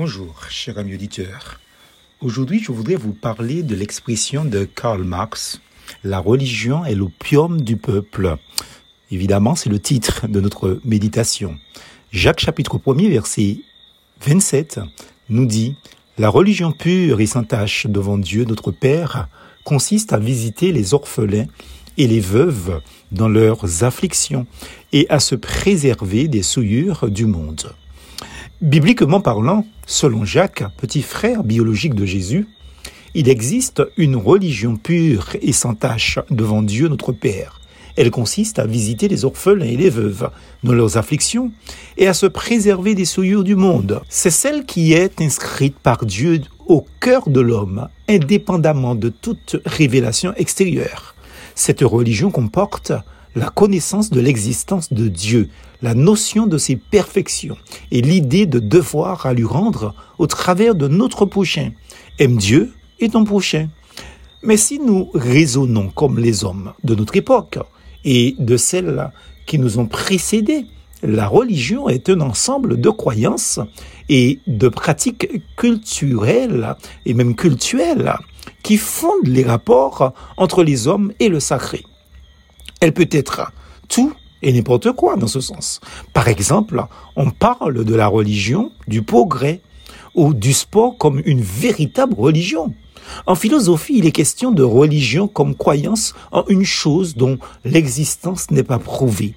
Bonjour, cher ami auditeur. Aujourd'hui, je voudrais vous parler de l'expression de Karl Marx La religion est l'opium du peuple. Évidemment, c'est le titre de notre méditation. Jacques chapitre 1er, verset 27 nous dit La religion pure et sans tache devant Dieu notre Père consiste à visiter les orphelins et les veuves dans leurs afflictions et à se préserver des souillures du monde. Bibliquement parlant, selon Jacques, petit frère biologique de Jésus, il existe une religion pure et sans tache devant Dieu notre Père. Elle consiste à visiter les orphelins et les veuves dans leurs afflictions et à se préserver des souillures du monde. C'est celle qui est inscrite par Dieu au cœur de l'homme, indépendamment de toute révélation extérieure. Cette religion comporte la connaissance de l'existence de Dieu, la notion de ses perfections et l'idée de devoir à lui rendre au travers de notre prochain. Aime Dieu et ton prochain. Mais si nous raisonnons comme les hommes de notre époque et de celles qui nous ont précédés, la religion est un ensemble de croyances et de pratiques culturelles et même cultuelles qui fondent les rapports entre les hommes et le sacré. Elle peut être tout et n'importe quoi dans ce sens. Par exemple, on parle de la religion du progrès ou du sport comme une véritable religion. En philosophie, il est question de religion comme croyance en une chose dont l'existence n'est pas prouvée.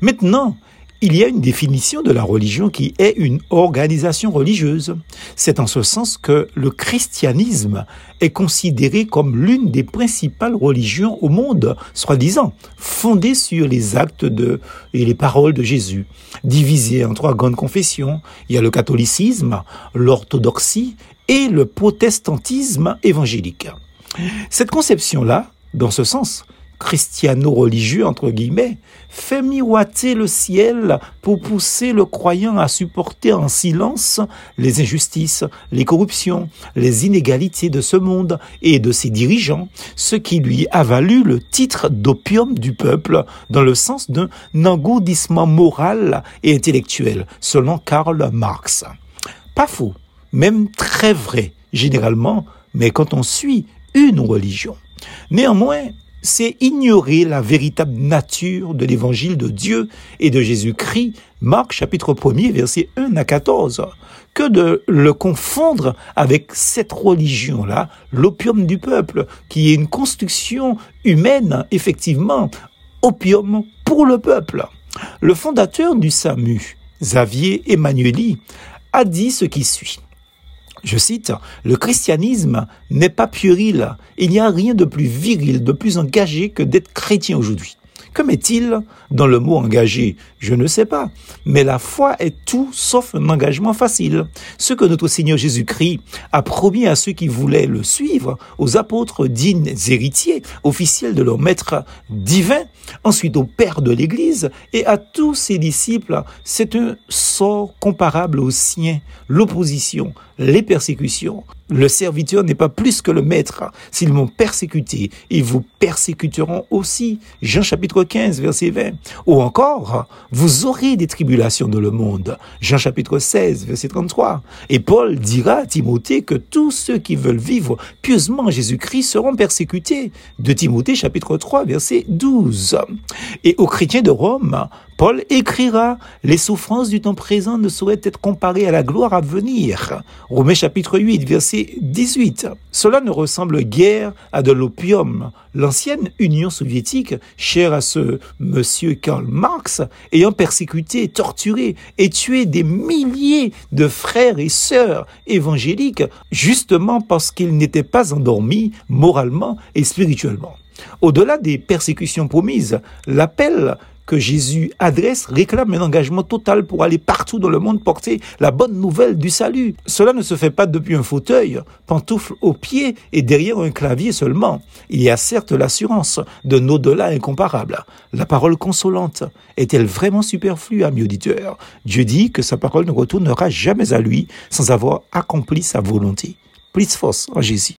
Maintenant, il y a une définition de la religion qui est une organisation religieuse. C'est en ce sens que le christianisme est considéré comme l'une des principales religions au monde, soi-disant, fondée sur les actes de, et les paroles de Jésus. Divisée en trois grandes confessions, il y a le catholicisme, l'orthodoxie et le protestantisme évangélique. Cette conception-là, dans ce sens, christiano-religieux, entre guillemets, fait miroiter le ciel pour pousser le croyant à supporter en silence les injustices, les corruptions, les inégalités de ce monde et de ses dirigeants, ce qui lui a valu le titre d'opium du peuple dans le sens d'un engourdissement moral et intellectuel, selon Karl Marx. Pas faux, même très vrai, généralement, mais quand on suit une religion. Néanmoins, c'est ignorer la véritable nature de l'évangile de Dieu et de Jésus-Christ, Marc chapitre 1er, verset 1 à 14, que de le confondre avec cette religion-là, l'opium du peuple, qui est une construction humaine, effectivement, opium pour le peuple. Le fondateur du SAMU, Xavier Emmanueli, a dit ce qui suit. Je cite, Le christianisme n'est pas puéril. Il n'y a rien de plus viril, de plus engagé que d'être chrétien aujourd'hui. Que met-il dans le mot engagé? Je ne sais pas. Mais la foi est tout sauf un engagement facile. Ce que notre Seigneur Jésus-Christ a promis à ceux qui voulaient le suivre, aux apôtres dignes héritiers, officiels de leur maître divin, ensuite au Père de l'Église et à tous ses disciples, c'est un sort comparable au sien, l'opposition, les persécutions. Le serviteur n'est pas plus que le maître. S'ils m'ont persécuté, ils vous persécuteront aussi. Jean chapitre 15, verset 20. Ou encore, vous aurez des tribulations dans le monde. Jean chapitre 16, verset 33. Et Paul dira à Timothée que tous ceux qui veulent vivre pieusement Jésus-Christ seront persécutés. De Timothée chapitre 3, verset 12. Et aux chrétiens de Rome, Paul écrira Les souffrances du temps présent ne sauraient être comparées à la gloire à venir. Romains chapitre 8, verset 18. Cela ne ressemble guère à de l'opium. L'ancienne Union soviétique, chère à ce monsieur Karl Marx, ayant persécuté, torturé et tué des milliers de frères et sœurs évangéliques, justement parce qu'ils n'étaient pas endormis moralement et spirituellement. Au-delà des persécutions promises, l'appel que Jésus adresse réclame un engagement total pour aller partout dans le monde porter la bonne nouvelle du salut. Cela ne se fait pas depuis un fauteuil, pantoufle aux pieds et derrière un clavier seulement. Il y a certes l'assurance d'un au-delà incomparable. La parole consolante est-elle vraiment superflue, ami auditeur Dieu dit que sa parole ne retournera jamais à lui sans avoir accompli sa volonté. Plus force en Jésus.